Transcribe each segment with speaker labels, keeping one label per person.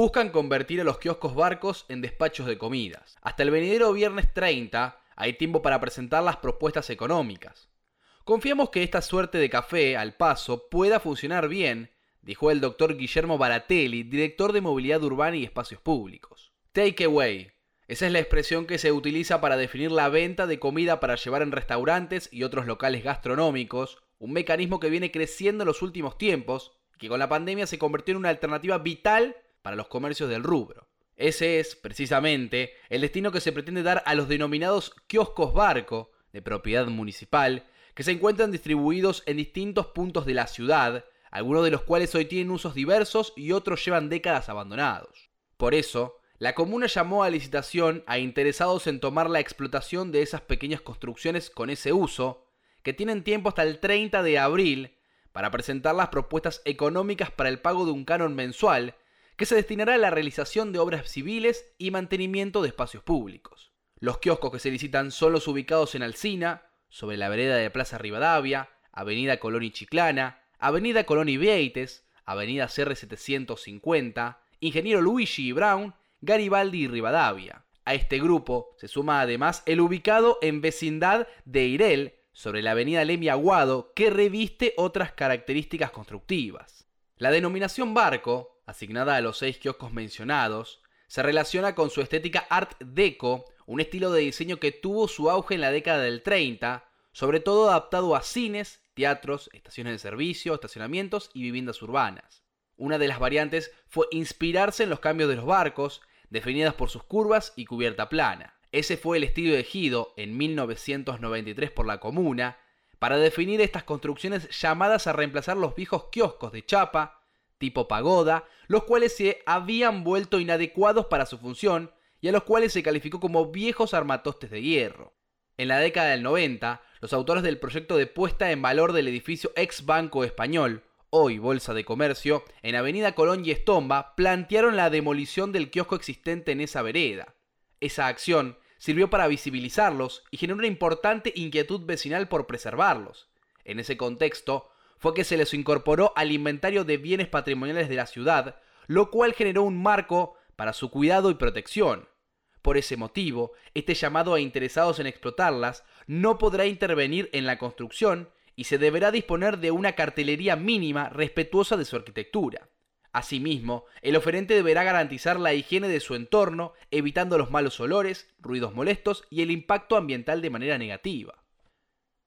Speaker 1: buscan convertir a los kioscos barcos en despachos de comidas. Hasta el venidero viernes 30 hay tiempo para presentar las propuestas económicas. Confiamos que esta suerte de café al paso pueda funcionar bien, dijo el doctor Guillermo Baratelli, director de Movilidad Urbana y Espacios Públicos. Take away. Esa es la expresión que se utiliza para definir la venta de comida para llevar en restaurantes y otros locales gastronómicos, un mecanismo que viene creciendo en los últimos tiempos que con la pandemia se convirtió en una alternativa vital para los comercios del rubro. Ese es, precisamente, el destino que se pretende dar a los denominados kioscos barco, de propiedad municipal, que se encuentran distribuidos en distintos puntos de la ciudad, algunos de los cuales hoy tienen usos diversos y otros llevan décadas abandonados. Por eso, la comuna llamó a licitación a interesados en tomar la explotación de esas pequeñas construcciones con ese uso, que tienen tiempo hasta el 30 de abril para presentar las propuestas económicas para el pago de un canon mensual que se destinará a la realización de obras civiles y mantenimiento de espacios públicos. Los kioscos que se licitan son los ubicados en Alcina, sobre la vereda de Plaza Rivadavia, Avenida Colón y Chiclana, Avenida Colón y Vieites, Avenida CR 750, Ingeniero Luigi y Brown, Garibaldi y Rivadavia. A este grupo se suma además el ubicado en vecindad de Irel, sobre la avenida Lemia Aguado, que reviste otras características constructivas. La denominación barco, asignada a los seis kioscos mencionados, se relaciona con su estética art deco, un estilo de diseño que tuvo su auge en la década del 30, sobre todo adaptado a cines, teatros, estaciones de servicio, estacionamientos y viviendas urbanas. Una de las variantes fue inspirarse en los cambios de los barcos, definidas por sus curvas y cubierta plana. Ese fue el estilo elegido en 1993 por la comuna para definir estas construcciones llamadas a reemplazar los viejos kioscos de chapa, tipo pagoda, los cuales se habían vuelto inadecuados para su función y a los cuales se calificó como viejos armatostes de hierro. En la década del 90, los autores del proyecto de puesta en valor del edificio ex Banco Español, hoy Bolsa de Comercio, en Avenida Colón y Estomba, plantearon la demolición del kiosco existente en esa vereda. Esa acción sirvió para visibilizarlos y generó una importante inquietud vecinal por preservarlos. En ese contexto, fue que se les incorporó al inventario de bienes patrimoniales de la ciudad, lo cual generó un marco para su cuidado y protección. Por ese motivo, este llamado a interesados en explotarlas no podrá intervenir en la construcción y se deberá disponer de una cartelería mínima respetuosa de su arquitectura. Asimismo, el oferente deberá garantizar la higiene de su entorno, evitando los malos olores, ruidos molestos y el impacto ambiental de manera negativa.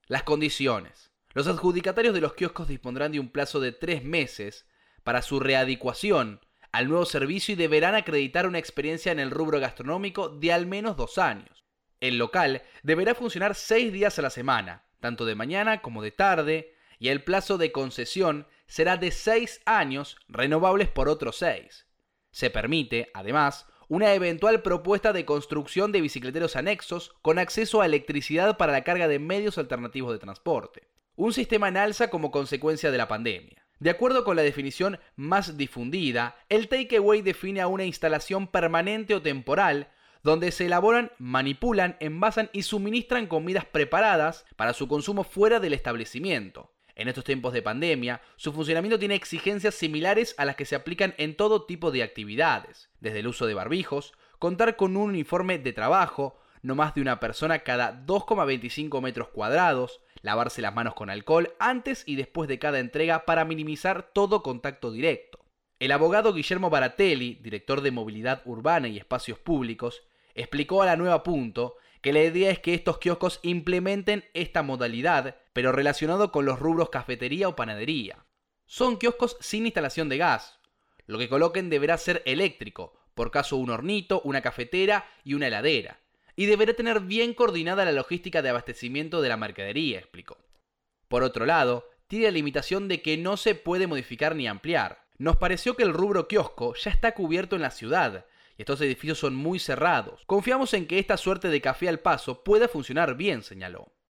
Speaker 1: Las condiciones. Los adjudicatarios de los kioscos dispondrán de un plazo de tres meses para su readecuación al nuevo servicio y deberán acreditar una experiencia en el rubro gastronómico de al menos dos años. El local deberá funcionar seis días a la semana, tanto de mañana como de tarde, y el plazo de concesión será de seis años, renovables por otros seis. Se permite, además, una eventual propuesta de construcción de bicicleteros anexos con acceso a electricidad para la carga de medios alternativos de transporte. Un sistema en alza como consecuencia de la pandemia. De acuerdo con la definición más difundida, el takeaway define a una instalación permanente o temporal donde se elaboran, manipulan, envasan y suministran comidas preparadas para su consumo fuera del establecimiento. En estos tiempos de pandemia, su funcionamiento tiene exigencias similares a las que se aplican en todo tipo de actividades, desde el uso de barbijos, contar con un uniforme de trabajo, no más de una persona cada 2,25 metros cuadrados, lavarse las manos con alcohol antes y después de cada entrega para minimizar todo contacto directo. El abogado Guillermo Baratelli, director de Movilidad Urbana y Espacios Públicos, explicó a la Nueva Punto que la idea es que estos kioscos implementen esta modalidad, pero relacionado con los rubros cafetería o panadería. Son kioscos sin instalación de gas. Lo que coloquen deberá ser eléctrico, por caso un hornito, una cafetera y una heladera y deberá tener bien coordinada la logística de abastecimiento de la mercadería, explicó. Por otro lado, tiene la limitación de que no se puede modificar ni ampliar. Nos pareció que el rubro kiosco ya está cubierto en la ciudad, y estos edificios son muy cerrados. Confiamos en que esta suerte de café al paso pueda funcionar bien, señaló.